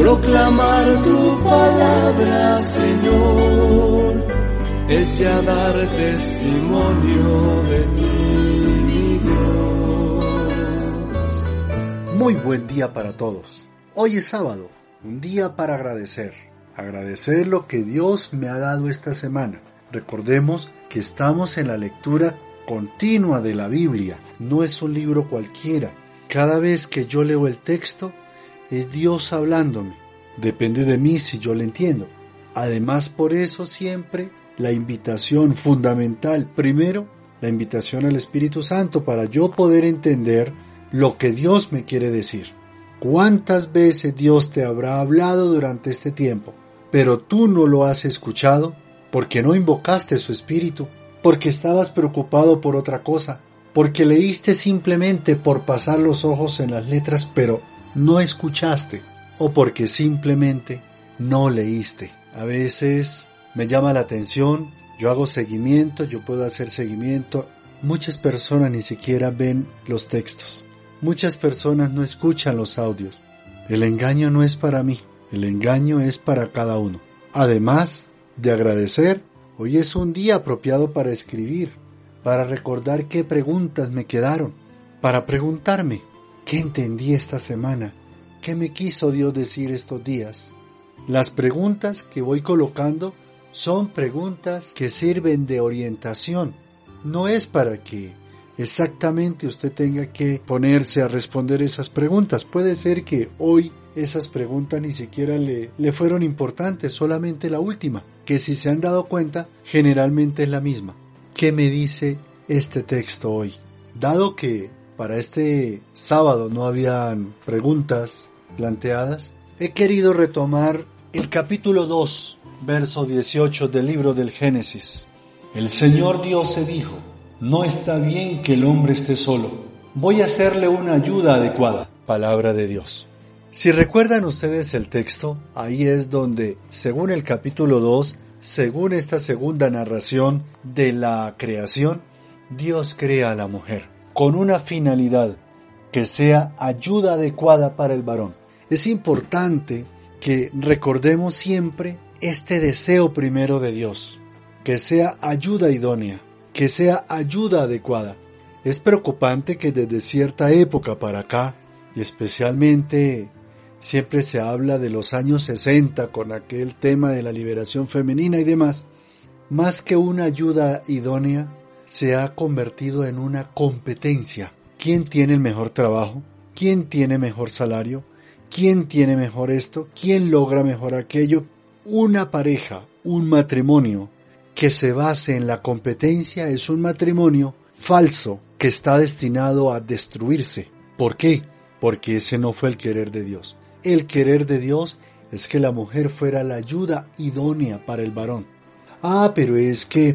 Proclamar tu palabra, Señor, es ya dar testimonio de ti, mi Dios. Muy buen día para todos. Hoy es sábado, un día para agradecer. Agradecer lo que Dios me ha dado esta semana. Recordemos que estamos en la lectura continua de la Biblia. No es un libro cualquiera. Cada vez que yo leo el texto, es Dios hablándome. Depende de mí si yo le entiendo. Además, por eso siempre la invitación fundamental, primero, la invitación al Espíritu Santo para yo poder entender lo que Dios me quiere decir. ¿Cuántas veces Dios te habrá hablado durante este tiempo, pero tú no lo has escuchado porque no invocaste su Espíritu, porque estabas preocupado por otra cosa, porque leíste simplemente por pasar los ojos en las letras, pero no escuchaste o porque simplemente no leíste. A veces me llama la atención, yo hago seguimiento, yo puedo hacer seguimiento. Muchas personas ni siquiera ven los textos. Muchas personas no escuchan los audios. El engaño no es para mí, el engaño es para cada uno. Además de agradecer, hoy es un día apropiado para escribir, para recordar qué preguntas me quedaron, para preguntarme ¿Qué entendí esta semana? ¿Qué me quiso Dios decir estos días? Las preguntas que voy colocando son preguntas que sirven de orientación. No es para que exactamente usted tenga que ponerse a responder esas preguntas. Puede ser que hoy esas preguntas ni siquiera le, le fueron importantes, solamente la última, que si se han dado cuenta, generalmente es la misma. ¿Qué me dice este texto hoy? Dado que para este sábado no habían preguntas planteadas, he querido retomar el capítulo 2, verso 18 del libro del Génesis. El Señor Dios se dijo, no está bien que el hombre esté solo, voy a hacerle una ayuda adecuada. Palabra de Dios. Si recuerdan ustedes el texto, ahí es donde, según el capítulo 2, según esta segunda narración de la creación, Dios crea a la mujer con una finalidad que sea ayuda adecuada para el varón. Es importante que recordemos siempre este deseo primero de Dios, que sea ayuda idónea, que sea ayuda adecuada. Es preocupante que desde cierta época para acá, y especialmente siempre se habla de los años 60 con aquel tema de la liberación femenina y demás, más que una ayuda idónea, se ha convertido en una competencia. ¿Quién tiene el mejor trabajo? ¿Quién tiene mejor salario? ¿Quién tiene mejor esto? ¿Quién logra mejor aquello? Una pareja, un matrimonio que se base en la competencia es un matrimonio falso que está destinado a destruirse. ¿Por qué? Porque ese no fue el querer de Dios. El querer de Dios es que la mujer fuera la ayuda idónea para el varón. Ah, pero es que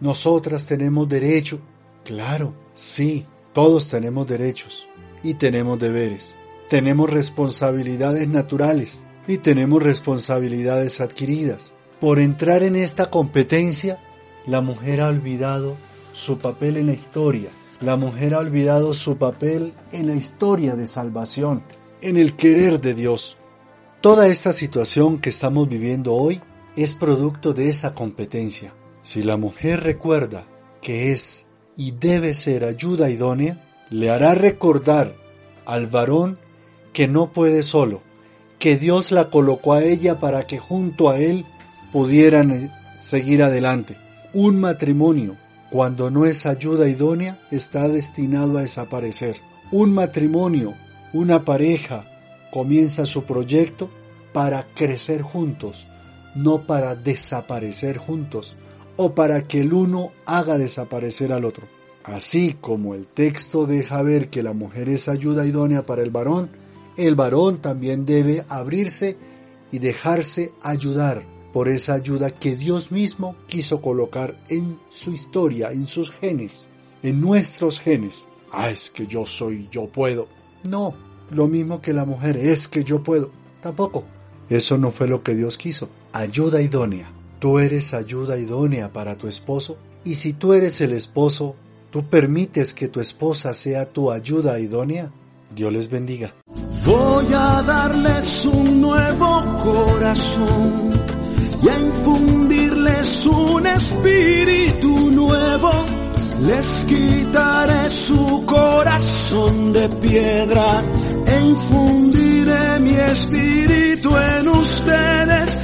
nosotras tenemos derecho. Claro, sí, todos tenemos derechos y tenemos deberes. Tenemos responsabilidades naturales y tenemos responsabilidades adquiridas. Por entrar en esta competencia, la mujer ha olvidado su papel en la historia. La mujer ha olvidado su papel en la historia de salvación, en el querer de Dios. Toda esta situación que estamos viviendo hoy es producto de esa competencia. Si la mujer recuerda que es y debe ser ayuda idónea, le hará recordar al varón que no puede solo, que Dios la colocó a ella para que junto a él pudieran eh, seguir adelante. Un matrimonio, cuando no es ayuda idónea, está destinado a desaparecer. Un matrimonio, una pareja, comienza su proyecto para crecer juntos, no para desaparecer juntos o para que el uno haga desaparecer al otro. Así como el texto deja ver que la mujer es ayuda idónea para el varón, el varón también debe abrirse y dejarse ayudar por esa ayuda que Dios mismo quiso colocar en su historia, en sus genes, en nuestros genes. Ah, es que yo soy, yo puedo. No, lo mismo que la mujer, es que yo puedo. Tampoco. Eso no fue lo que Dios quiso. Ayuda idónea. Tú eres ayuda idónea para tu esposo. Y si tú eres el esposo, ¿tú permites que tu esposa sea tu ayuda idónea? Dios les bendiga. Voy a darles un nuevo corazón y a infundirles un espíritu nuevo. Les quitaré su corazón de piedra e infundiré mi espíritu en ustedes